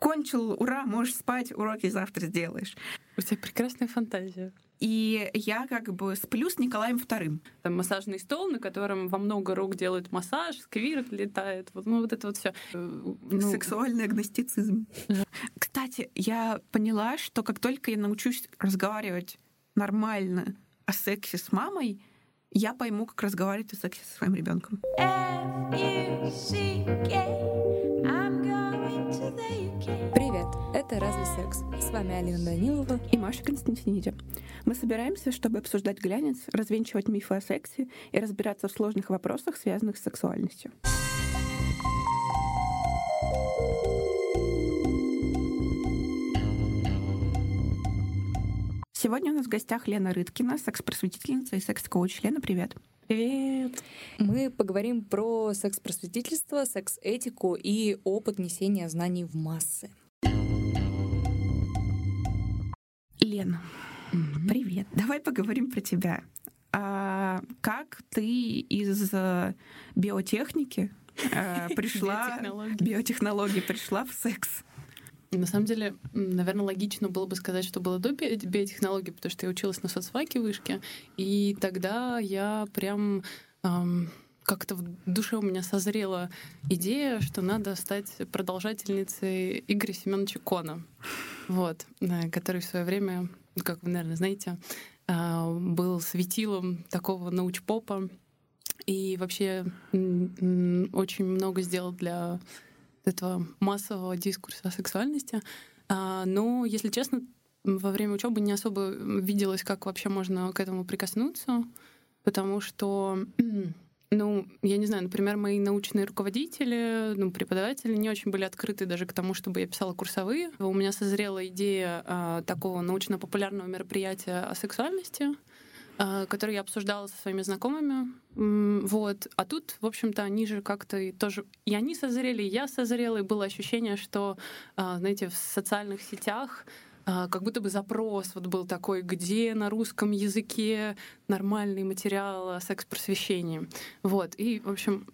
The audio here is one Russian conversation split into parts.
кончил, ура, можешь спать, уроки завтра сделаешь. У тебя прекрасная фантазия. И я как бы сплю с Николаем вторым. Там массажный стол, на котором во много рук делают массаж, сквирт летает. Вот, ну, вот это вот все. Ну... Сексуальный агностицизм. Кстати, я поняла, что как только я научусь разговаривать нормально о сексе с мамой, я пойму, как разговаривать о сексе со своим ребенком. Привет, это «Разве секс?» С вами Алина Данилова и Маша Константиниди. Мы собираемся, чтобы обсуждать глянец, развенчивать мифы о сексе и разбираться в сложных вопросах, связанных с сексуальностью. Сегодня у нас в гостях Лена Рыткина, секс-просветительница и секс-коуч. Лена, привет. Привет. Мы поговорим про секс-просветительство, секс-этику и опыт несения знаний в массы. Лена, mm-hmm. привет. Давай поговорим про тебя. А как ты из э, биотехники э, пришла биотехнологии пришла в секс? На самом деле, наверное, логично было бы сказать, что было до биотехнологии, потому что я училась на соцфаке вышке, и тогда я прям эм, как-то в душе у меня созрела идея, что надо стать продолжательницей Игоря Семеновича Кона, вот, э, который в свое время, как вы, наверное, знаете, э, был светилом такого научпопа и вообще очень много сделал для этого массового дискурса о сексуальности. А, но, если честно, во время учебы не особо виделось, как вообще можно к этому прикоснуться, потому что, ну, я не знаю, например, мои научные руководители, ну, преподаватели не очень были открыты даже к тому, чтобы я писала курсовые. У меня созрела идея а, такого научно-популярного мероприятия о сексуальности — а, который я обсуждала со своими знакомыми. Вот. А тут, в общем-то, они же как-то тоже... И они созрели, и я созрела, и было ощущение, что, а, знаете, в социальных сетях как будто бы запрос вот был такой, где на русском языке нормальный материал о секс-просвещении. Вот. И, в общем,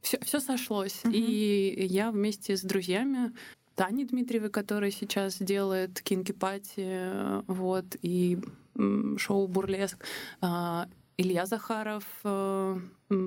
все, все сошлось. Mm-hmm. И я вместе с друзьями Тани Дмитриевой, которая сейчас делает кинки-пати, вот, и шоу «Бурлеск», а, Илья Захаров, э,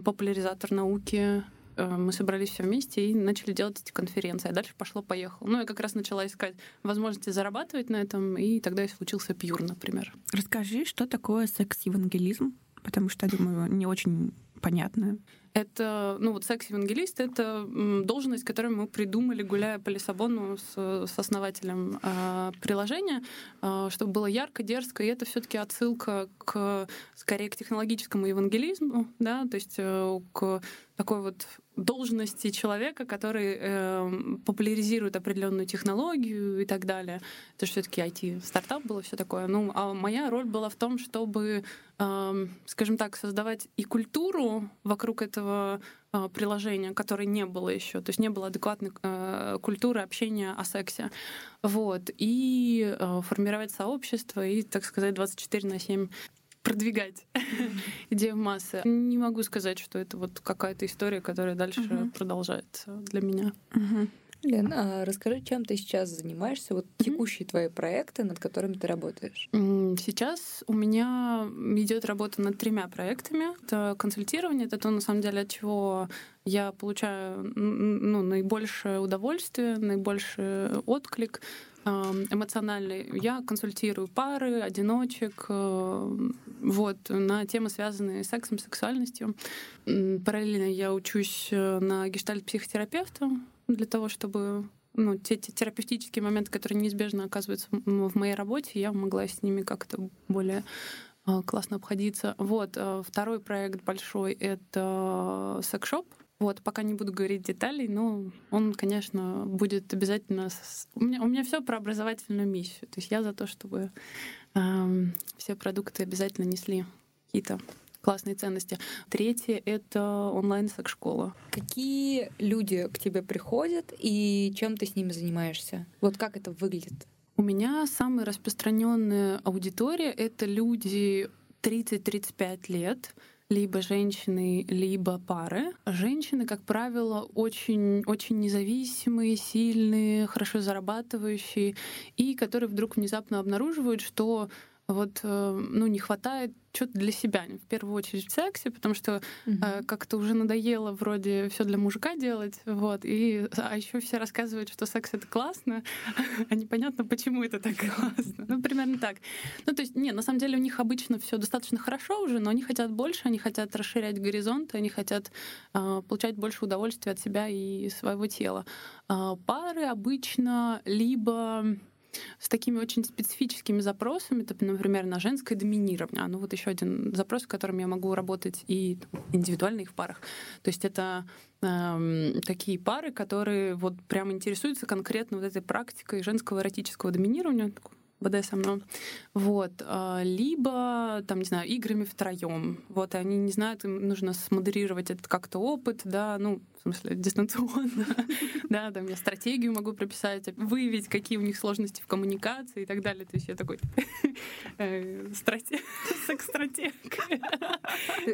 популяризатор науки, мы собрались все вместе и начали делать эти конференции. А дальше пошло-поехало. Ну, я как раз начала искать возможности зарабатывать на этом, и тогда и случился Пьюр, например. Расскажи, что такое секс-евангелизм? Потому что, я думаю, не очень понятно. Это, ну вот секс-евангелист — это должность, которую мы придумали, гуляя по Лиссабону с, с основателем э, приложения, э, чтобы было ярко, дерзко, и это все таки отсылка к, скорее, к технологическому евангелизму, да, то есть э, к такой вот должности человека, который э, популяризирует определенную технологию и так далее. Это же все-таки IT-стартап было все такое. Ну, а моя роль была в том, чтобы, э, скажем так, создавать и культуру вокруг этого э, приложения, которой не было еще. То есть не было адекватной э, культуры общения о сексе. Вот. И э, формировать сообщество и, так сказать, 24 на 7 продвигать идею в массы. Не могу сказать, что это вот какая-то история, которая дальше uh-huh. продолжается для меня. Uh-huh. Лен, а расскажи, чем ты сейчас занимаешься, вот mm-hmm. текущие твои проекты, над которыми ты работаешь? Сейчас у меня идет работа над тремя проектами. Это консультирование, это то, на самом деле, от чего я получаю ну, наибольшее удовольствие, наибольший отклик эмоциональный. Я консультирую пары, одиночек, э, вот, на темы, связанные с сексом, сексуальностью. Параллельно я учусь э, на гештальт-психотерапевта для того, чтобы ну, те, те терапевтические моменты, которые неизбежно оказываются в моей работе, я могла с ними как-то более э, классно обходиться. Вот. Второй проект большой — это секшоп. Вот, пока не буду говорить деталей, но он, конечно, будет обязательно... У меня, у меня все про образовательную миссию. То есть я за то, чтобы э, все продукты обязательно несли какие-то классные ценности. Третье — это онлайн-секс-школа. Какие люди к тебе приходят и чем ты с ними занимаешься? Вот как это выглядит? У меня самая распространенная аудитория — это люди 30-35 лет, либо женщины, либо пары. Женщины, как правило, очень, очень независимые, сильные, хорошо зарабатывающие, и которые вдруг внезапно обнаруживают, что вот э, ну, не хватает что-то для себя, в первую очередь в сексе, потому что угу. э, как-то уже надоело вроде все для мужика делать, вот, и, а еще все рассказывают, что секс это классно, а непонятно, почему это так классно. Ну, примерно так. Ну, то есть, не, на самом деле у них обычно все достаточно хорошо уже, но они хотят больше, они хотят расширять горизонты, они хотят э, получать больше удовольствия от себя и своего тела. Э, пары обычно либо с такими очень специфическими запросами, например, на женское доминирование. А ну вот еще один запрос, с которым я могу работать и индивидуально, и в парах. То есть это э, такие пары, которые вот прямо интересуются конкретно вот этой практикой женского эротического доминирования, БДСМ, вот, а, либо, там, не знаю, играми втроем, вот, и они не знают, им нужно смодерировать этот как-то опыт, да, ну, в смысле, дистанционно, да, там я стратегию могу прописать, выявить, какие у них сложности в коммуникации и так далее, то есть я такой э, секс-стратег.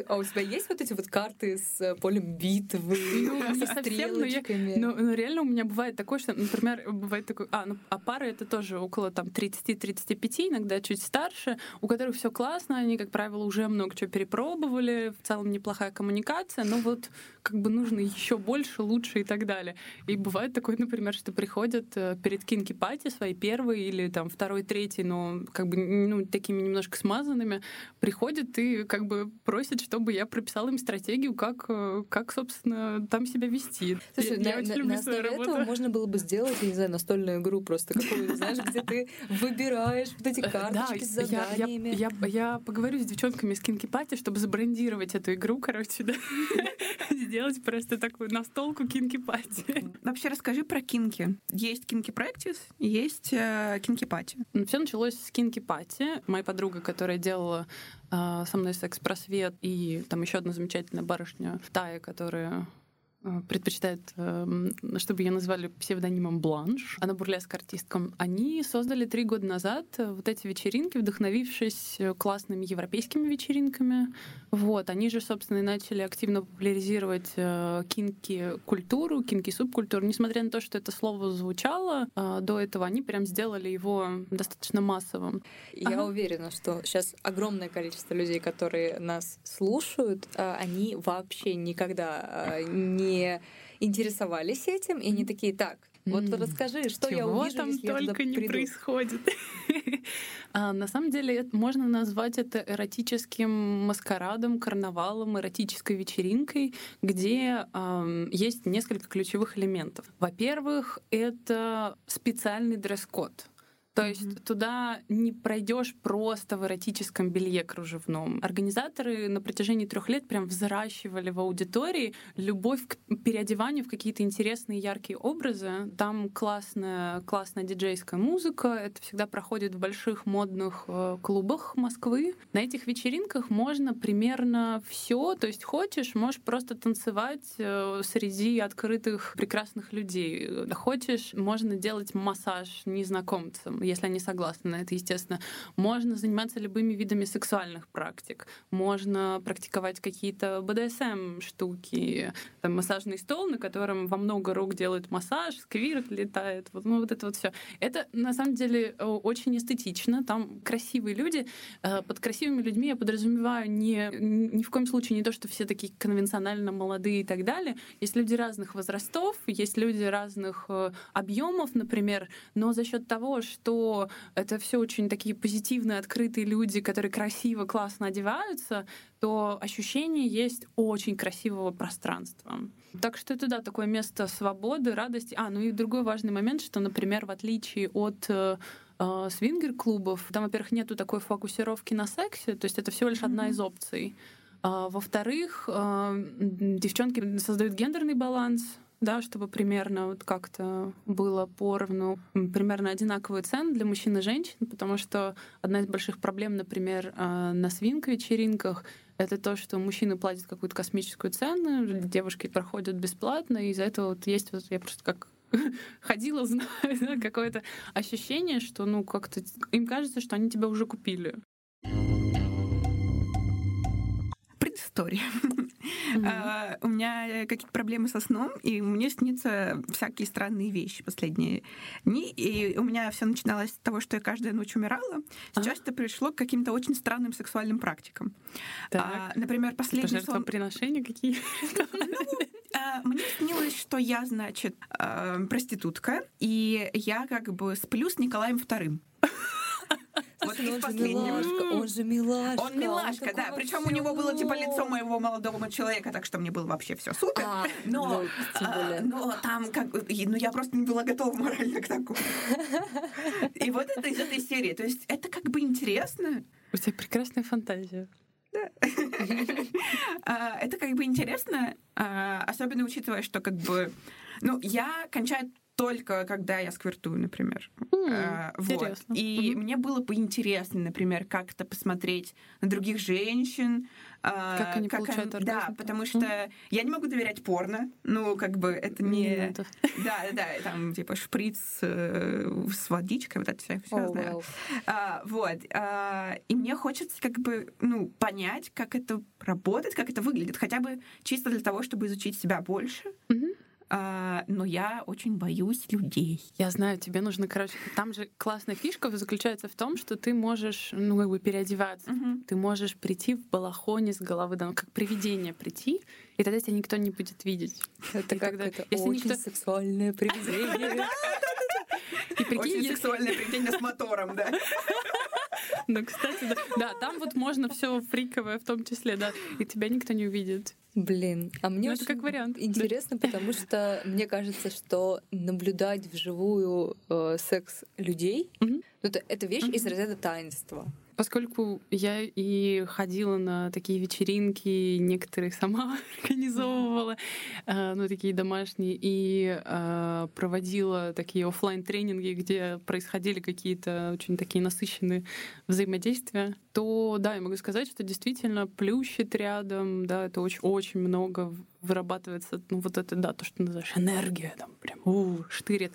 А у тебя есть вот эти вот карты с э, полем битвы, ну, со стрелочками? Ну, реально у меня бывает такое, что, например, бывает такое, а, ну, а пары это тоже около там 30 30-35, иногда чуть старше, у которых все классно, они, как правило, уже много чего перепробовали, в целом неплохая коммуникация, но вот как бы нужно еще больше, лучше и так далее. И бывает такое, например, что приходят э, перед кинки-пати свои первые или там второй, третий, но как бы ну, такими немножко смазанными, приходят и как бы просят, чтобы я прописала им стратегию, как, э, как собственно, там себя вести. Слушай, я, на, я очень на, люблю на свою работу. этого можно было бы сделать, я не знаю, настольную игру просто какую-то, знаешь, где ты выбираешь вот эти э, карточки да, с заданиями. Я, я, я, я поговорю с девчонками из Кинки Пати, чтобы забрендировать эту игру, короче, да. Сделать просто такую настолку Кинки Пати. Вообще расскажи про кинки. Есть Кинки Практис, есть Кинки Пати. Все началось с Кинки Пати. Моя подруга, которая делала э, со мной секс-просвет, и там еще одна замечательная барышня Тая, которая предпочитает, эм, чтобы ее назвали псевдонимом Бланш. Она бурлеск артистком. Они создали три года назад э, вот эти вечеринки, вдохновившись э, классными европейскими вечеринками. Вот. Они же, собственно, и начали активно популяризировать кинки-культуру, кинки-субкультуру. Несмотря на то, что это слово звучало до этого, они прям сделали его достаточно массовым. Я ага. уверена, что сейчас огромное количество людей, которые нас слушают, они вообще никогда не не интересовались этим, и они такие, так, вот mm. расскажи, что Чего я увижу, там если только я не приду. происходит. а, на самом деле это, можно назвать это эротическим маскарадом, карнавалом, эротической вечеринкой, где э, есть несколько ключевых элементов. Во-первых, это специальный дресс-код. То mm-hmm. есть туда не пройдешь просто в эротическом белье кружевном. Организаторы на протяжении трех лет прям взращивали в аудитории любовь к переодеванию в какие-то интересные яркие образы. Там классная, классная диджейская музыка. Это всегда проходит в больших модных э, клубах Москвы. На этих вечеринках можно примерно все. То есть хочешь, можешь просто танцевать э, среди открытых прекрасных людей. Хочешь, можно делать массаж незнакомцам если они согласны на это, естественно. Можно заниматься любыми видами сексуальных практик. Можно практиковать какие-то БДСМ штуки. Там массажный стол, на котором во много рук делают массаж, сквирт летает. Вот, ну, вот это вот все. Это на самом деле очень эстетично. Там красивые люди. Э, под красивыми людьми я подразумеваю не, ни в коем случае не то, что все такие конвенционально молодые и так далее. Есть люди разных возрастов, есть люди разных э, объемов, например, но за счет того, что что это все очень такие позитивные, открытые люди, которые красиво, классно одеваются, то ощущение есть очень красивого пространства. Так что это, да, такое место свободы, радости. А, ну и другой важный момент, что, например, в отличие от э, э свингер-клубов, там, во-первых, нету такой фокусировки на сексе, то есть это всего лишь mm-hmm. одна из опций. А, во-вторых, э, девчонки создают гендерный баланс, да, чтобы примерно вот как-то было поровну, примерно одинаковые цены для мужчин и женщин, потому что одна из больших проблем, например, а, на свинг-вечеринках, это то, что мужчины платят какую-то космическую цену, девушки проходят бесплатно, и из-за этого вот есть вот я просто как ходила, знаю, да, какое-то ощущение, что ну как-то им кажется, что они тебя уже купили. Story. А, у меня какие-то проблемы со сном, и мне снится всякие странные вещи последние дни. И у меня все начиналось с того, что я каждую ночь умирала. Сейчас это пришло к каким-то очень странным сексуальным практикам. А, например, последний сон... Пожертвоприношения какие? Ну, мне снилось, что я, значит, проститутка, и я как бы сплю с Николаем Вторым. Вот он же милашка, он же милашка. Он милашка, да. Причем у него было типа лицо моего молодого человека, так что мне было вообще все супер. А, но, а, но там как бы, ну я просто не была готова морально к такому. И вот это из этой серии. То есть это как бы интересно. У тебя прекрасная фантазия. Да. А, это как бы интересно, особенно учитывая, что как бы, ну, я кончаю только когда я сквертую, например. Mm, вот. И mm-hmm. мне было бы интересно, например, как-то посмотреть на других женщин. А, как они как получают они, Да, потому что mm-hmm. я не могу доверять порно. Ну, как бы это не... Да, да, да, там типа шприц э, с водичкой, вот это все, все oh, знаю. Well. А, вот. А, и мне хочется как бы, ну, понять, как это работает, как это выглядит, хотя бы чисто для того, чтобы изучить себя больше. Mm-hmm. А, но я очень боюсь людей. Я знаю, тебе нужно, короче, там же классная фишка заключается в том, что ты можешь, ну, как бы переодеваться. Угу. Ты можешь прийти в балахоне с головы, да, ну, как привидение прийти, и тогда тебя никто не будет видеть. Это как это если очень никто... сексуальное привидение. И прикинь, Очень сексуальное привидение с мотором, да. Ну, кстати, да. Да, там вот можно все фриковое в том числе, да. И тебя никто не увидит. Блин, а мне ну, это как вариант. интересно, да. потому что мне кажется, что наблюдать вживую э, секс людей, угу. это, это вещь угу. из разряда таинства. Поскольку я и ходила на такие вечеринки, некоторые сама организовывала, э, ну, такие домашние, и э, проводила такие офлайн тренинги где происходили какие-то очень такие насыщенные взаимодействия, то да, я могу сказать, что действительно плющит рядом, да, это очень, очень много вырабатывается, ну, вот это, да, то, что называешь энергия, там, прям, у, штырит.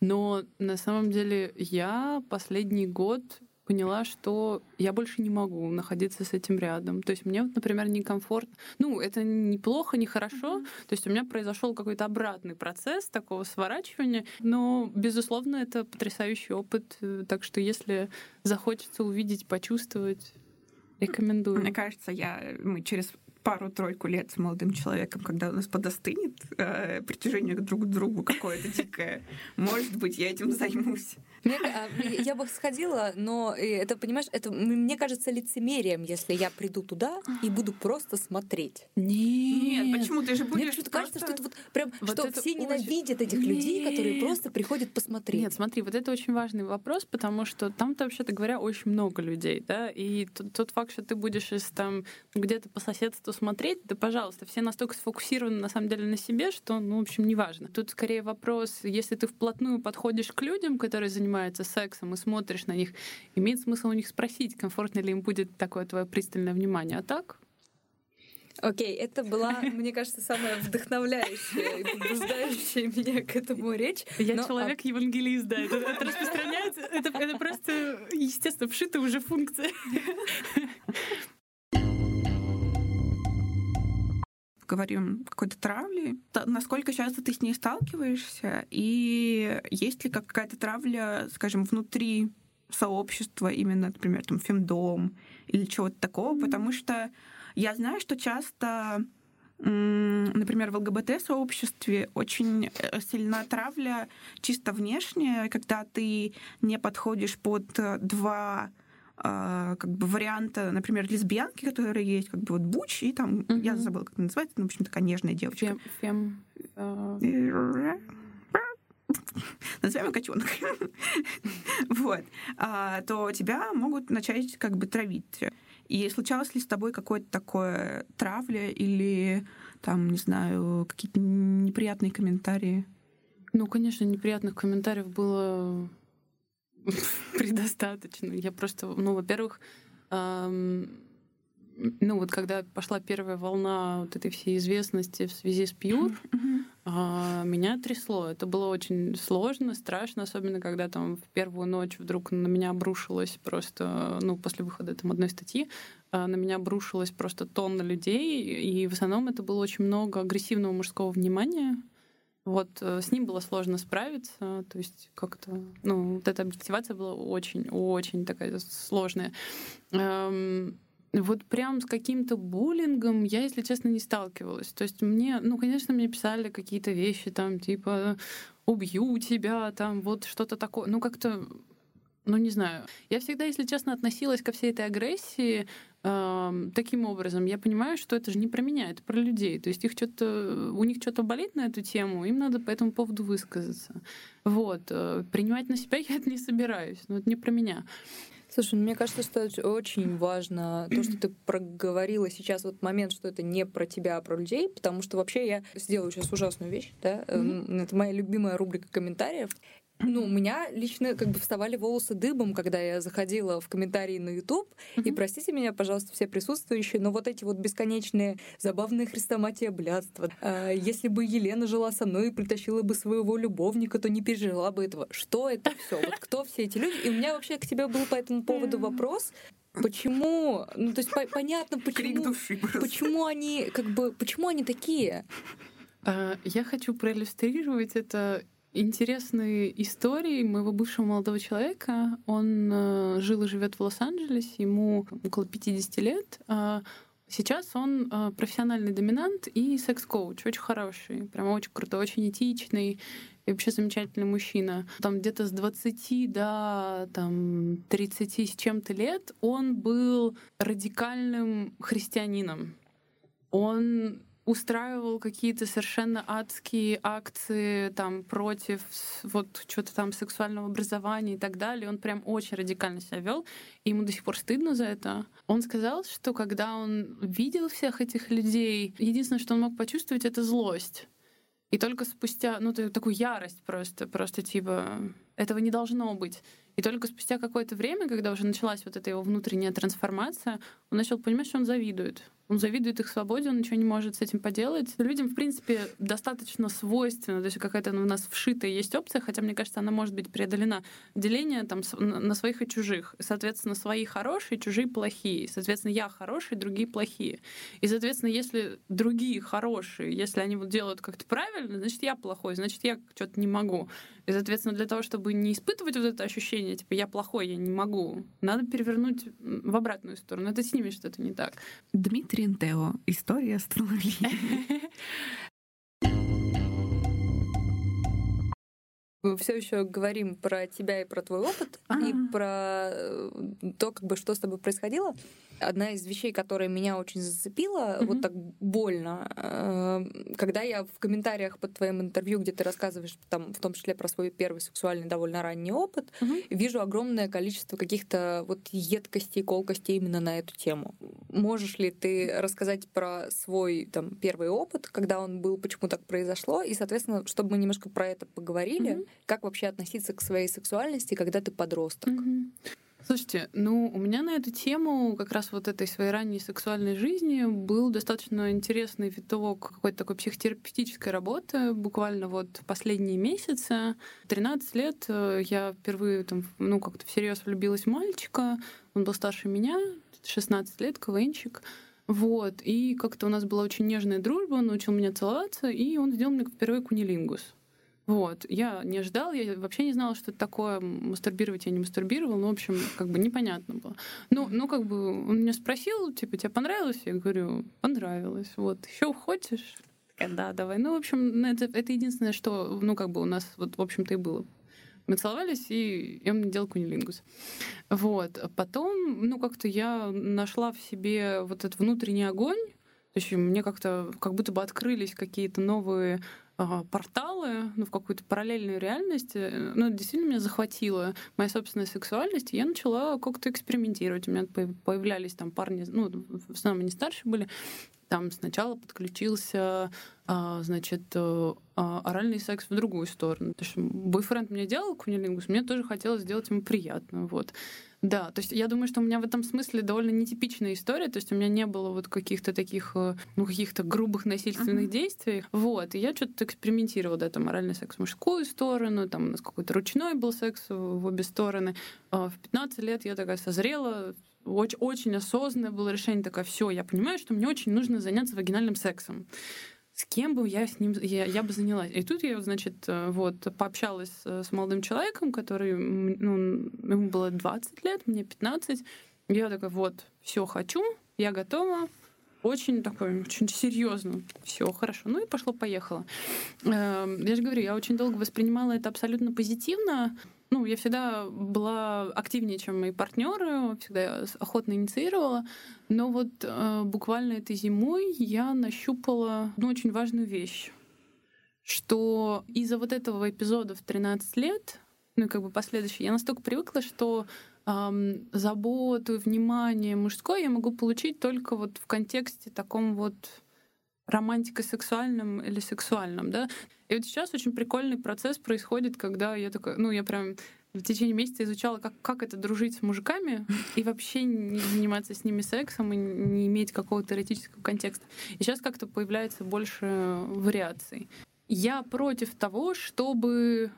Но на самом деле я последний год поняла, что я больше не могу находиться с этим рядом. То есть мне, например, некомфортно. Ну, это неплохо, не хорошо. Mm-hmm. То есть у меня произошел какой-то обратный процесс такого сворачивания. Но, безусловно, это потрясающий опыт. Так что если захочется увидеть, почувствовать, рекомендую. Мне кажется, я мы через пару-тройку лет с молодым человеком, когда у нас подостынет э, притяжение друг к другу какое-то дикое, может быть, я этим займусь. Мне, а, я бы сходила, но это, понимаешь, это мне кажется лицемерием, если я приду туда и буду просто смотреть. Нет, Нет почему ты же будешь? Мне почему-то кажется, что это вот прям, вот что все очень... ненавидят этих Нет. людей, которые просто приходят посмотреть. Нет, смотри, вот это очень важный вопрос, потому что там-то, вообще-то говоря, очень много людей, да, и тот, тот факт, что ты будешь из там где-то по соседству смотреть, да, пожалуйста, все настолько сфокусированы на самом деле на себе, что, ну, в общем, неважно. Тут скорее вопрос, если ты вплотную подходишь к людям, которые занимаются занимаются сексом и смотришь на них, имеет смысл у них спросить, комфортно ли им будет такое твое пристальное внимание. А так Окей, okay, это была, мне кажется, самая вдохновляющая и побуждающая меня к этому речь. Я Но, человек-евангелист, да. Это, это распространяется, это, это просто, естественно, вшитая уже функция. Говорим какой-то травли, насколько часто ты с ней сталкиваешься, и есть ли какая-то травля, скажем, внутри сообщества, именно, например, там, фемдом или чего-то такого, mm-hmm. потому что я знаю, что часто например, в ЛГБТ-сообществе очень э, сильна травля чисто внешняя, когда ты не подходишь под э, два как бы варианта, например, лесбиянки, которые есть, как бы вот Буч, и там, угу. я забыла, как называется, ну, в общем, такая нежная девочка. Фем... фем uh... назовем котенок, вот, а, то тебя могут начать как бы травить. И случалось ли с тобой какое-то такое травля или там, не знаю, какие-то неприятные комментарии? Ну, конечно, неприятных комментариев было предостаточно. Я просто, ну, во-первых, ну вот когда пошла первая волна вот этой всей известности в связи с Пьюр, а, меня трясло. Это было очень сложно, страшно, особенно когда там в первую ночь вдруг на меня обрушилось просто, ну, после выхода там одной статьи, а, на меня обрушилась просто тонна людей, и в основном это было очень много агрессивного мужского внимания. Вот э, с ним было сложно справиться, то есть как-то, ну, вот эта объективация была очень-очень такая сложная. Эм, вот прям с каким-то буллингом я, если честно, не сталкивалась. То есть мне, ну, конечно, мне писали какие-то вещи там, типа, убью тебя, там, вот что-то такое. Ну, как-то, ну, не знаю. Я всегда, если честно, относилась ко всей этой агрессии э, таким образом. Я понимаю, что это же не про меня, это про людей. То есть их что-то, у них что-то болит на эту тему, им надо по этому поводу высказаться. Вот. Э, принимать на себя я это не собираюсь, но это не про меня. Слушай, ну, мне кажется, что это очень важно, то, что ты проговорила сейчас, вот момент, что это не про тебя, а про людей, потому что вообще я сделаю сейчас ужасную вещь, да, mm-hmm. это моя любимая рубрика комментариев. Ну, у меня лично как бы вставали волосы дыбом, когда я заходила в комментарии на YouTube. Mm-hmm. И простите меня, пожалуйста, все присутствующие, но вот эти вот бесконечные забавные хрестоматия блядства. А, если бы Елена жила со мной и притащила бы своего любовника, то не пережила бы этого. Что это все? Вот кто все эти люди? И у меня вообще к тебе был по этому поводу вопрос. Почему? Ну, то есть по- понятно, почему, души почему они как бы, почему они такие? А, я хочу проиллюстрировать это интересной историей моего бывшего молодого человека. Он э, жил и живет в Лос-Анджелесе, ему около 50 лет. А сейчас он э, профессиональный доминант и секс-коуч, очень хороший, прям очень крутой, очень этичный и вообще замечательный мужчина. Там где-то с 20 до там, 30 с чем-то лет он был радикальным христианином. Он устраивал какие-то совершенно адские акции там против вот что-то там сексуального образования и так далее. Он прям очень радикально себя вел, и ему до сих пор стыдно за это. Он сказал, что когда он видел всех этих людей, единственное, что он мог почувствовать, это злость. И только спустя, ну, такую ярость просто, просто типа, этого не должно быть. И только спустя какое-то время, когда уже началась вот эта его внутренняя трансформация, он начал понимать, что он завидует. Он завидует их свободе, он ничего не может с этим поделать. Людям, в принципе, достаточно свойственно, то есть какая-то у нас вшитая есть опция, хотя, мне кажется, она может быть преодолена. Деление там на своих и чужих. Соответственно, свои хорошие, чужие плохие. Соответственно, я хороший, другие плохие. И, соответственно, если другие хорошие, если они вот делают как-то правильно, значит, я плохой, значит, я что-то не могу. И, соответственно, для того, чтобы не испытывать вот это ощущение, типа, я плохой, я не могу, надо перевернуть в обратную сторону. Это с ними что-то не так. Дмитрий Нтео. История становления. Мы все еще говорим про тебя и про твой опыт, А-а-а. и про э, то, как бы, что с тобой происходило одна из вещей, которая меня очень зацепила, mm-hmm. вот так больно, э, когда я в комментариях под твоим интервью, где ты рассказываешь там, в том числе про свой первый сексуальный довольно ранний опыт, mm-hmm. вижу огромное количество каких-то вот едкостей, колкостей именно на эту тему. Можешь ли ты рассказать про свой там первый опыт, когда он был, почему так произошло, и, соответственно, чтобы мы немножко про это поговорили, mm-hmm. Как вообще относиться к своей сексуальности, когда ты подросток? Mm-hmm. Слушайте, ну, у меня на эту тему, как раз вот этой своей ранней сексуальной жизни, был достаточно интересный виток какой-то такой психотерапевтической работы, буквально вот последние месяцы. 13 лет э, я впервые там, ну, как-то всерьез влюбилась в мальчика, он был старше меня, 16 лет, КВНчик. Вот, и как-то у нас была очень нежная дружба, он научил меня целоваться, и он сделал мне впервые кунилингус. Вот. Я не ожидала, я вообще не знала, что это такое. Мастурбировать я не мастурбировала. Ну, в общем, как бы непонятно было. Ну, ну как бы он меня спросил, типа, тебе понравилось? Я говорю, понравилось. Вот, еще хочешь? Да, давай. Ну, в общем, ну, это, это единственное, что, ну, как бы у нас, вот, в общем-то, и было. Мы целовались, и я мне делал кунилингус. Вот. Потом, ну, как-то я нашла в себе вот этот внутренний огонь, то есть мне как-то как будто бы открылись какие-то новые порталы ну, в какую-то параллельную реальность. Э, ну, действительно меня захватила моя собственная сексуальность, и я начала как-то экспериментировать. У меня появлялись там парни, ну, в основном они старше были, там сначала подключился, а, значит, э, а, оральный секс в другую сторону. То есть бойфренд мне делал кунилингус, мне тоже хотелось сделать ему приятно. Вот. Да, то есть я думаю, что у меня в этом смысле довольно нетипичная история, то есть у меня не было вот каких-то таких, э, ну, каких-то грубых насильственных uh-huh. действий. Вот, и я что-то экспериментировала, да, там оральный секс в мужскую сторону, там у нас какой-то ручной был секс в обе стороны. А в 15 лет я такая созрела, очень, очень осознанное было решение такое, все, я понимаю, что мне очень нужно заняться вагинальным сексом с кем бы я с ним я, я бы занялась. И тут я, значит, э, вот пообщалась с молодым человеком, который, ну, ему было 20 лет, мне 15. Я такая, вот, все хочу, я готова, очень такой, очень серьезно. Все хорошо. Ну и пошло-поехало. Эм, я же говорю, я очень долго воспринимала это абсолютно позитивно. Ну, я всегда была активнее, чем мои партнеры, всегда охотно инициировала. Но вот э, буквально этой зимой я нащупала одну очень важную вещь, что из-за вот этого эпизода в 13 лет, ну как бы последующий, я настолько привыкла, что эм, заботу, внимание мужское я могу получить только вот в контексте таком вот романтико-сексуальном или сексуальном, да. И вот сейчас очень прикольный процесс происходит, когда я такая, ну, я прям в течение месяца изучала, как, как это дружить с мужиками и вообще не заниматься с ними сексом и не иметь какого-то эротического контекста. И сейчас как-то появляется больше вариаций. Я против того, чтобы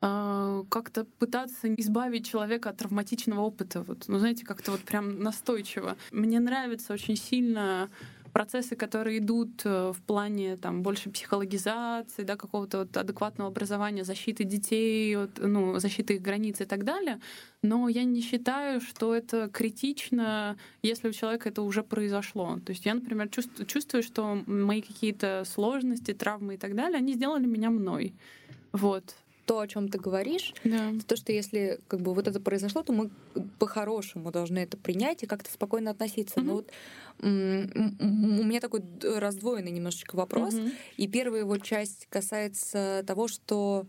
э, как-то пытаться избавить человека от травматичного опыта. Вот, ну, знаете, как-то вот прям настойчиво. Мне нравится очень сильно процессы, которые идут э, в плане там, больше психологизации, да, какого-то вот адекватного образования, защиты детей, вот, ну, защиты их границ и так далее. Но я не считаю, что это критично, если у человека это уже произошло. То есть я, например, чувствую, чувствую что мои какие-то сложности, травмы и так далее, они сделали меня мной. Вот то, о чем ты говоришь, да. то, что если как бы вот это произошло, то мы по-хорошему должны это принять и как-то спокойно относиться. Mm-hmm. Но вот у меня такой раздвоенный немножечко вопрос. Mm-hmm. И первая его часть касается того, что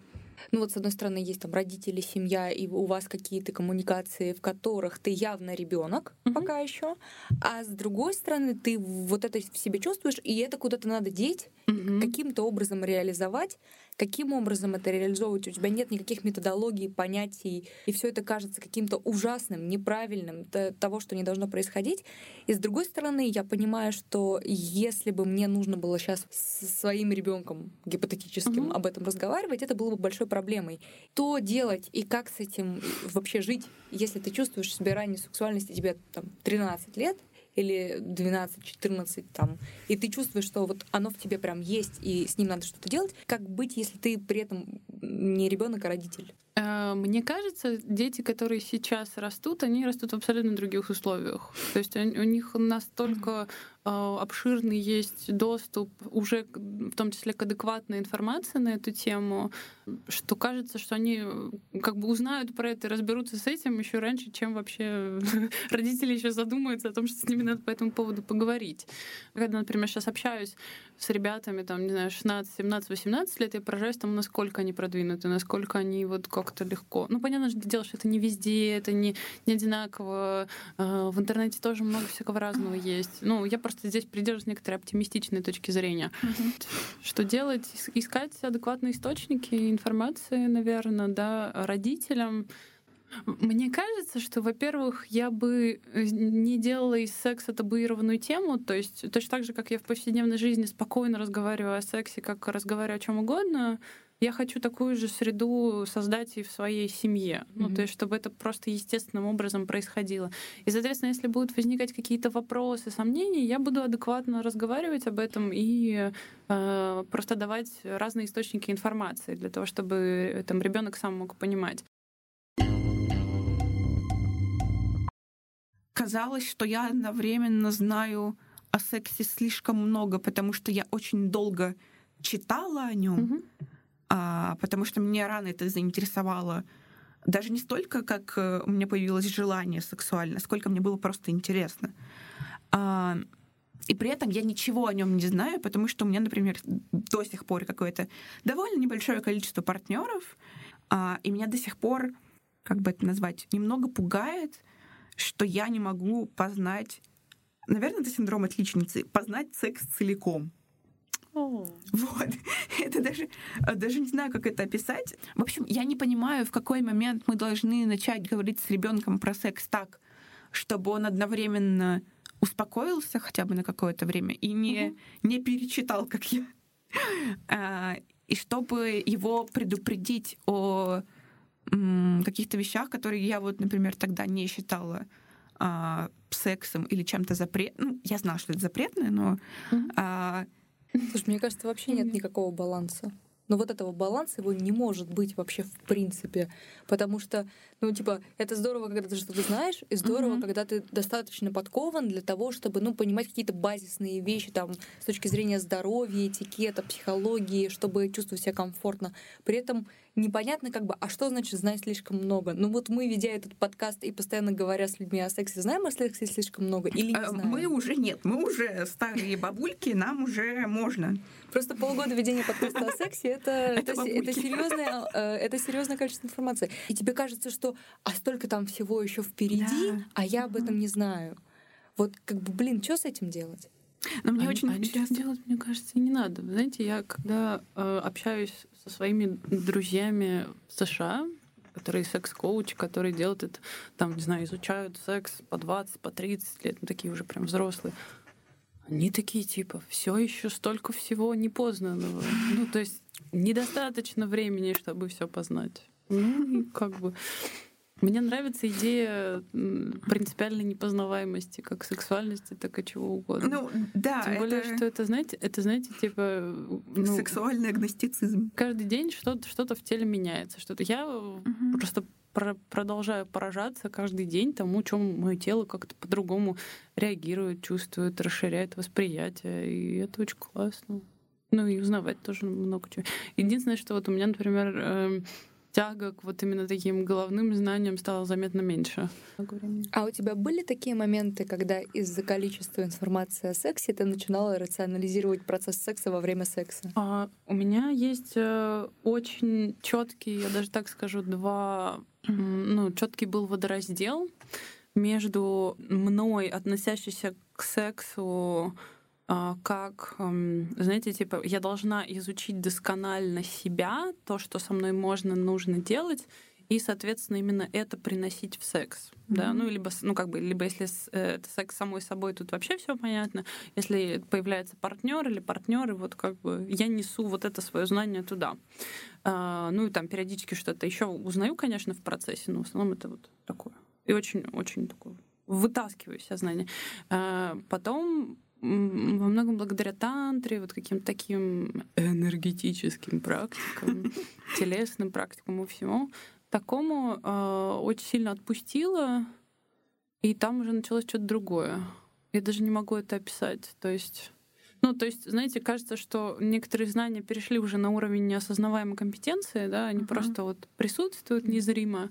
ну вот с одной стороны есть там родители, семья, и у вас какие-то коммуникации, в которых ты явно ребенок mm-hmm. пока еще, а с другой стороны ты вот это в себе чувствуешь, и это куда-то надо деть, mm-hmm. каким-то образом реализовать, каким образом это реализовывать. У тебя нет никаких методологий, понятий, и все это кажется каким-то ужасным, неправильным, того, что не должно происходить. И с другой стороны, я понимаю, что если бы мне нужно было сейчас со своим ребенком гипотетическим mm-hmm. об этом разговаривать, это было бы большой проблемой. То делать и как с этим вообще жить, если ты чувствуешь себе ранней сексуальности, тебе там 13 лет, или 12-14 там, и ты чувствуешь, что вот оно в тебе прям есть, и с ним надо что-то делать, как быть, если ты при этом не ребенок, а родитель? Э, мне кажется, дети, которые сейчас растут, они растут в абсолютно других условиях. То есть у них настолько а, обширный есть доступ уже в том числе к адекватной информации на эту тему, что кажется, что они как бы узнают про это и разберутся с этим еще раньше, чем вообще родители еще задумаются о том, что с ними надо по этому поводу поговорить. Когда, например, сейчас общаюсь с ребятами, там, не знаю, 16, 17, 18 лет, я поражаюсь тому, насколько они продвинуты, насколько они вот как-то легко. Ну, понятно же дело, что это не везде, это не, не одинаково. А, в интернете тоже много всякого разного есть. Ну, я просто здесь придерживаюсь некоторой оптимистичной точки зрения. Mm-hmm. Что делать? Искать адекватные источники информации, наверное, да, родителям, мне кажется, что, во-первых, я бы э, не делала из секса табуированную тему, то есть точно так же, как я в повседневной жизни спокойно разговариваю о сексе, как разговариваю о чем угодно, я хочу такую же среду создать и в своей семье. Mm-hmm. Ну, то есть, чтобы это просто естественным образом происходило. И, соответственно, если будут возникать какие-то вопросы, сомнения, я буду адекватно разговаривать об этом и э, просто давать разные источники информации для того, чтобы там ребенок сам мог понимать. казалось, что я одновременно знаю о сексе слишком много, потому что я очень долго читала о нем, mm-hmm. А, потому что меня рано это заинтересовало. Даже не столько, как э, у меня появилось желание сексуальное, сколько мне было просто интересно. А, и при этом я ничего о нем не знаю, потому что у меня, например, до сих пор какое-то довольно небольшое количество партнеров, а, и меня до сих пор, как бы это назвать, немного пугает, что я не могу познать Наверное, это синдром отличницы. Познать секс целиком. Вот. Это даже, даже не знаю, как это описать. В общем, я не понимаю, в какой момент мы должны начать говорить с ребенком про секс так, чтобы он одновременно успокоился хотя бы на какое-то время и не, угу. не перечитал, как я. А, и чтобы его предупредить о каких-то вещах, которые я вот, например, тогда не считала а, сексом или чем-то запретным. Ну, я знала, что это запретное, но... Mm-hmm. А... Слушай, мне кажется, вообще нет никакого баланса. Но вот этого баланса его не может быть вообще в принципе. Потому что, ну, типа, это здорово, когда ты что-то знаешь, и здорово, mm-hmm. когда ты достаточно подкован для того, чтобы, ну, понимать какие-то базисные вещи, там, с точки зрения здоровья, этикета, психологии, чтобы чувствовать себя комфортно. При этом непонятно как бы, а что значит знать слишком много? Ну вот мы, ведя этот подкаст и постоянно говоря с людьми о сексе, знаем о сексе слишком много или не э, знаем? Мы уже нет, мы уже старые бабульки, нам уже можно. Просто полгода ведения подкаста о сексе это, это, это, серьезное, э, это серьезное количество информации. И тебе кажется, что а столько там всего еще впереди, да. а я об этом не знаю. Вот как бы, блин, что с этим делать? Но мне а, очень а часто делать, мне кажется, не надо. Знаете, я когда э, общаюсь со своими друзьями в США, которые секс-коучи, которые делают это, там, не знаю, изучают секс по 20, по 30 лет, ну, такие уже прям взрослые. Они такие, типа, все еще столько всего непознанного. Ну, то есть недостаточно времени, чтобы все познать. Ну, как бы мне нравится идея принципиальной непознаваемости, как сексуальности, так и чего угодно. Ну, да. Тем более, это... что это, знаете, это, знаете, типа... Ну, Сексуальный агностицизм. Каждый день что-то что в теле меняется. Что-то я угу. просто про продолжаю поражаться каждый день тому, чем мое тело как-то по-другому реагирует, чувствует, расширяет восприятие. И это очень классно. Ну и узнавать тоже много чего. Единственное, что вот у меня, например, э, тяга к вот именно таким головным знаниям стала заметно меньше. А у тебя были такие моменты, когда из-за количества информации о сексе ты начинала рационализировать процесс секса во время секса? А, у меня есть э, очень четкий, я даже так скажу, два, ну, четкий был водораздел между мной, относящийся к сексу как, знаете, типа, я должна изучить досконально себя, то, что со мной можно, нужно делать, и, соответственно, именно это приносить в секс. Mm-hmm. Да? Ну, либо, ну, как бы, либо если э, это секс самой собой, тут вообще все понятно. Если появляется партнер или партнеры, вот как бы я несу вот это свое знание туда. А, ну, и там периодически что-то еще узнаю, конечно, в процессе, но в основном это вот такое. И очень-очень такое вытаскиваю все знания. А, потом во многом благодаря тантре, вот каким-то таким энергетическим практикам, телесным практикам и всему, такому э, очень сильно отпустила, и там уже началось что-то другое. Я даже не могу это описать. То есть, ну, то есть, знаете, кажется, что некоторые знания перешли уже на уровень неосознаваемой компетенции, да, они uh-huh. просто вот присутствуют незримо.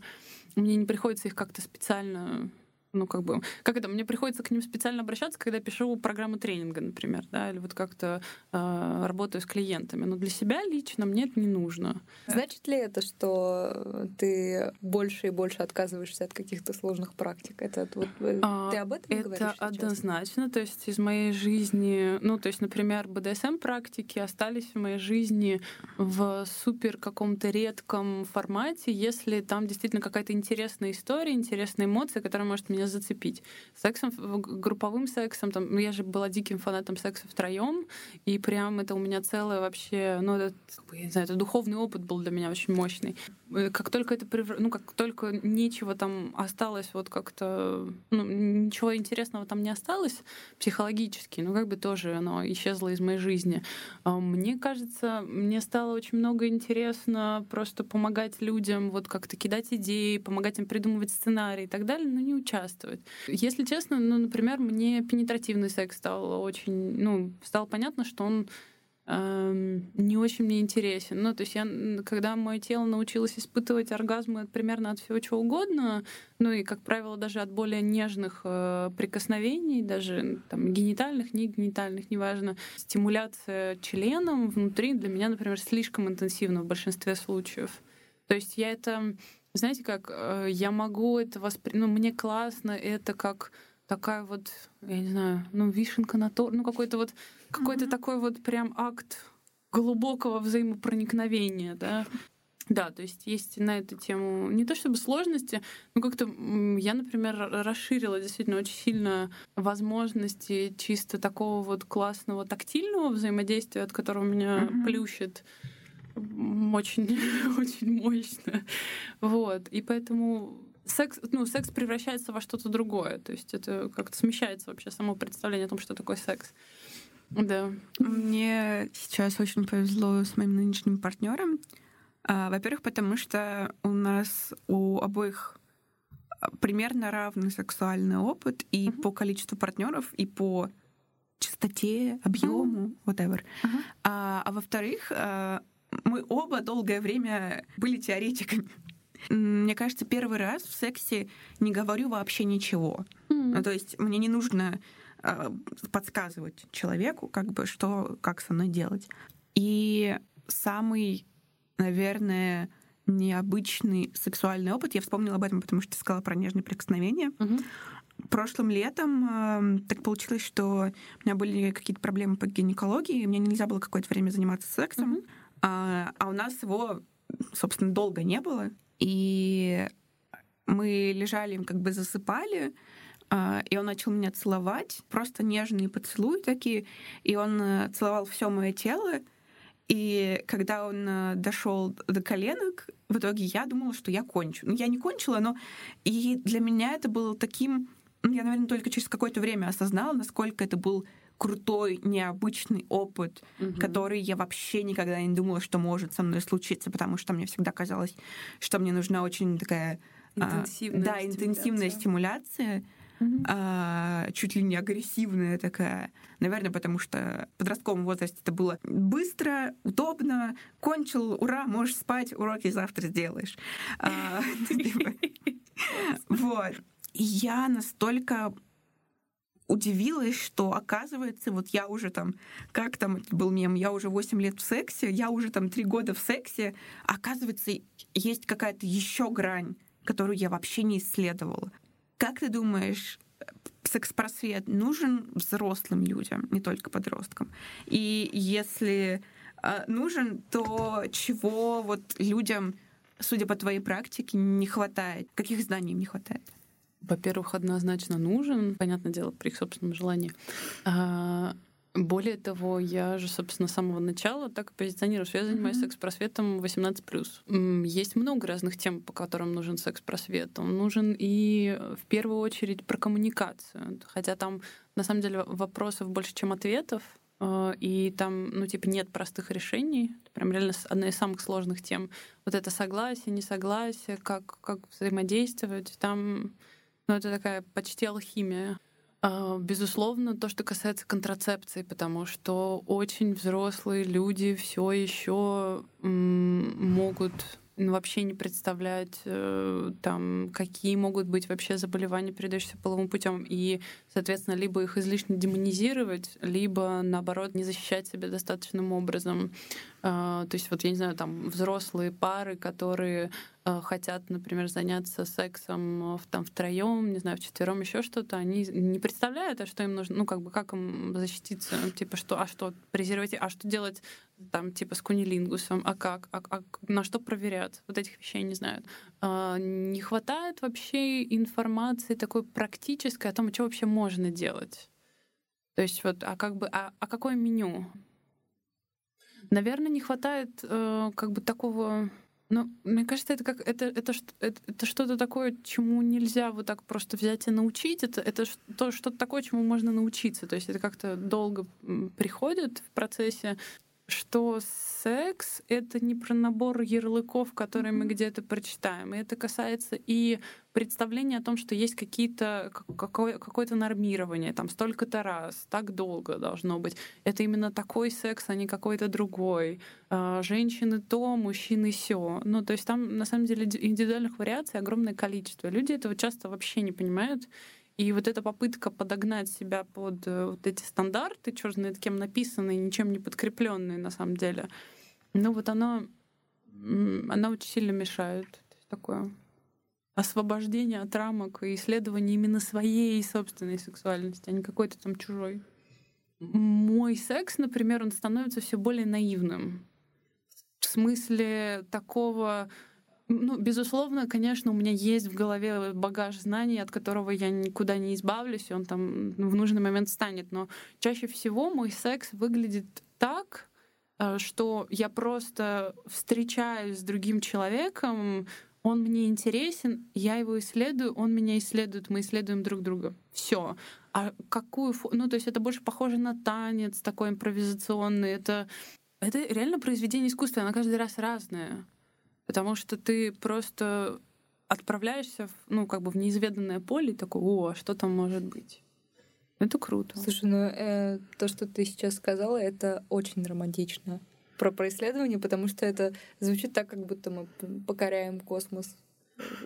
Мне не приходится их как-то специально ну, как бы, как это, мне приходится к ним специально обращаться, когда пишу программу тренинга, например, да, или вот как-то э, работаю с клиентами. Но для себя лично мне это не нужно. Значит ли это, что ты больше и больше отказываешься от каких-то сложных практик? Это вот, э, а, ты об этом это говоришь Это однозначно. То есть из моей жизни, ну, то есть, например, БДСМ-практики остались в моей жизни в супер каком-то редком формате, если там действительно какая-то интересная история, интересные эмоции, которая может меня меня зацепить. Сексом, групповым сексом, там, ну, я же была диким фанатом секса втроем, и прям это у меня целое вообще, ну, это, я не знаю, это духовный опыт был для меня очень мощный. Э, как только это, ну, как только нечего там осталось, вот как-то, ну, ничего интересного там не осталось психологически, ну, как бы тоже оно исчезло из моей жизни. А мне кажется, мне стало очень много интересно просто помогать людям, вот как-то кидать идеи, помогать им придумывать сценарии и так далее, но не участвовать. Если честно, ну, например, мне пенетративный секс стал очень, ну, стало понятно, что он Не очень мне интересен. Ну, то есть я, когда мое тело научилось испытывать оргазмы примерно от всего чего угодно, ну и, как правило, даже от более нежных э, прикосновений, даже там генитальных, не генитальных, неважно, стимуляция членом внутри для меня, например, слишком интенсивна в большинстве случаев. То есть я это, знаете как, э, я могу это воспринять, ну, мне классно это как такая вот, я не знаю, ну, вишенка на торт, ну, какой-то вот, какой-то mm-hmm. такой вот прям акт глубокого взаимопроникновения, да. Да, то есть есть на эту тему не то чтобы сложности, но как-то я, например, расширила действительно очень сильно возможности чисто такого вот классного тактильного взаимодействия, от которого меня mm-hmm. плющит очень, очень мощно. Вот. И поэтому секс, ну, секс превращается во что-то другое. То есть это как-то смещается вообще само представление о том, что такое секс. Да. Мне сейчас очень повезло с моим нынешним партнером. А, во-первых, потому что у нас у обоих а, примерно равный сексуальный опыт и uh-huh. по количеству партнеров, и по частоте, объему, whatever. Uh-huh. А, а во-вторых, а, мы оба долгое время были теоретиками. Мне кажется, первый раз в сексе не говорю вообще ничего. Mm-hmm. Ну, то есть мне не нужно подсказывать человеку, как бы, что, как со мной делать. И самый, наверное, необычный сексуальный опыт, я вспомнила об этом, потому что ты сказала про нежные прикосновения. Mm-hmm. Прошлым летом э, так получилось, что у меня были какие-то проблемы по гинекологии, мне нельзя было какое-то время заниматься сексом, mm-hmm. а, а у нас его, собственно, долго не было. И мы лежали, как бы засыпали, а, и он начал меня целовать, просто нежные поцелуи такие, и он э, целовал все мое тело. И когда он э, дошел до коленок, в итоге я думала, что я кончу. Ну, я не кончила, но и для меня это было таким... Ну, я, наверное, только через какое-то время осознала, насколько это был крутой, необычный опыт, угу. который я вообще никогда не думала, что может со мной случиться, потому что мне всегда казалось, что мне нужна очень такая интенсивная, а, да, стимуляция. интенсивная стимуляция. Mm-hmm. А, чуть ли не агрессивная такая. Наверное, потому что в подростковом возрасте это было быстро, удобно, кончил, ура, можешь спать, уроки завтра сделаешь. А, типа, вот. Я настолько удивилась, что оказывается, вот я уже там, как там был мем, я уже 8 лет в сексе, я уже там 3 года в сексе, оказывается, есть какая-то еще грань, которую я вообще не исследовала. Как ты думаешь, секс-просвет нужен взрослым людям, не только подросткам? И если э, нужен, то чего вот людям, судя по твоей практике, не хватает? Каких знаний им не хватает? во-первых, однозначно нужен, понятное дело, при их собственном желании. Более того, я же, собственно, с самого начала так и позиционирую, что я занимаюсь mm-hmm. секс-просветом 18+. Есть много разных тем, по которым нужен секс-просвет. Он нужен и в первую очередь про коммуникацию. Хотя там, на самом деле, вопросов больше, чем ответов. А, и там, ну, типа, нет простых решений. Это прям реально одна из самых сложных тем. Вот это согласие, несогласие, как, как взаимодействовать. Там ну, это такая почти алхимия. А, безусловно, то, что касается контрацепции, потому что очень взрослые люди все еще могут ну, вообще не представлять, э, там, какие могут быть вообще заболевания, передающиеся половым путем. И, соответственно, либо их излишне демонизировать, либо, наоборот, не защищать себя достаточным образом. А, то есть, вот, я не знаю, там, взрослые пары, которые а, хотят, например, заняться сексом там втроем, не знаю, в четвером еще что-то, они не представляют, а что им нужно, ну как бы как им защититься, типа что, а что презерватив, а что делать там типа с кунилингусом, а как, а, а на что проверять, вот этих вещей не знают. А, не хватает вообще информации такой практической о том, что вообще можно делать. То есть вот, а как бы, а, а какое меню? Наверное, не хватает э, как бы такого ну, мне кажется, это как это, это, это, это что-то такое, чему нельзя вот так просто взять и научить. Это, это то, что-то такое, чему можно научиться. То есть это как-то долго приходит в процессе что секс — это не про набор ярлыков, которые mm-hmm. мы где-то прочитаем. И это касается и представления о том, что есть какие-то, какое, какое-то нормирование, там столько-то раз, так долго должно быть. Это именно такой секс, а не какой-то другой. А, женщины то, мужчины все. Ну, то есть там, на самом деле, индивидуальных вариаций огромное количество. Люди этого часто вообще не понимают. И вот эта попытка подогнать себя под э, вот эти стандарты, черт знает кем написанные, ничем не подкрепленные на самом деле, ну вот она, она очень сильно мешает. Такое освобождение от рамок и исследование именно своей собственной сексуальности, а не какой-то там чужой. Мой секс, например, он становится все более наивным. В смысле такого ну, безусловно, конечно, у меня есть в голове багаж знаний, от которого я никуда не избавлюсь, и он там в нужный момент станет. Но чаще всего мой секс выглядит так, э, что я просто встречаюсь с другим человеком, он мне интересен, я его исследую, он меня исследует, мы исследуем друг друга. Все. А какую... Ну, то есть это больше похоже на танец такой импровизационный. Это, это реально произведение искусства, оно каждый раз разное. Потому что ты просто отправляешься в, ну, как бы в неизведанное поле и такой, о, а что там может быть? Это круто. Слушай, ну э, то, что ты сейчас сказала, это очень романтично про происследование, потому что это звучит так, как будто мы покоряем космос.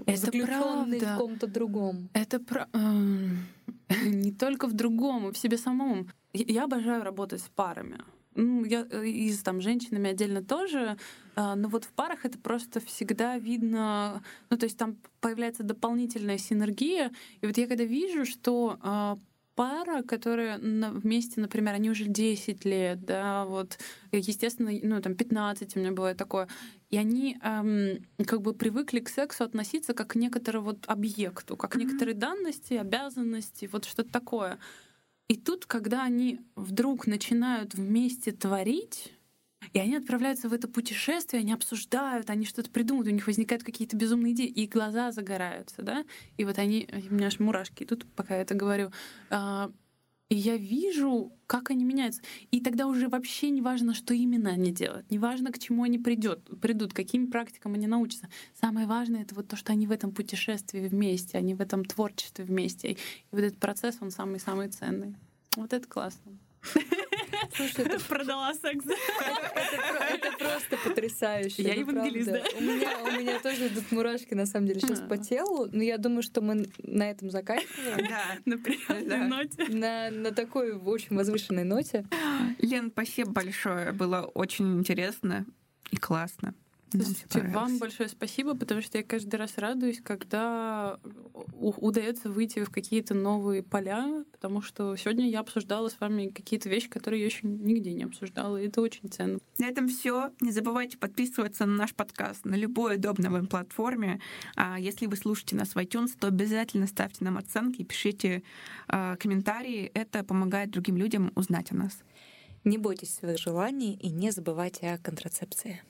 Это правда. в ком-то другом. Это про... не только в другом, в себе самом. Я обожаю работать с парами. Ну, я э, и с там, женщинами отдельно тоже, а, но вот в парах это просто всегда видно, ну, то есть там появляется дополнительная синергия. И вот я когда вижу, что а, пара, которая вместе, например, они уже 10 лет, да, вот, естественно, ну, там 15 у меня бывает такое, и они эм, как бы привыкли к сексу относиться как к некоторому вот объекту, как к некоторой данности, обязанности, вот что-то такое. И тут, когда они вдруг начинают вместе творить, и они отправляются в это путешествие, они обсуждают, они что-то придумывают, у них возникают какие-то безумные идеи, и глаза загораются, да? И вот они, у меня аж мурашки тут, пока я это говорю. И я вижу, как они меняются. И тогда уже вообще не важно, что именно они делают, не важно, к чему они придет, придут, каким практикам они научатся. Самое важное — это вот то, что они в этом путешествии вместе, они в этом творчестве вместе. И вот этот процесс, он самый-самый ценный. Вот это классно. Слушай, это продала секс. Это, просто потрясающе. Я евангелист, да? У меня, у меня тоже идут мурашки, на самом деле, сейчас по телу. Но я думаю, что мы на этом заканчиваем. Да, на приятной ноте. На такой очень возвышенной ноте. Лен, спасибо большое. Было очень интересно и классно. Слушайте, вам большое спасибо, потому что я каждый раз радуюсь, когда удается выйти в какие-то новые поля, потому что сегодня я обсуждала с вами какие-то вещи, которые я еще нигде не обсуждала, и это очень ценно. На этом все. Не забывайте подписываться на наш подкаст на любой удобной вам платформе. А если вы слушаете нас в iTunes, то обязательно ставьте нам оценки, пишите а, комментарии. Это помогает другим людям узнать о нас. Не бойтесь своих желаний и не забывайте о контрацепции.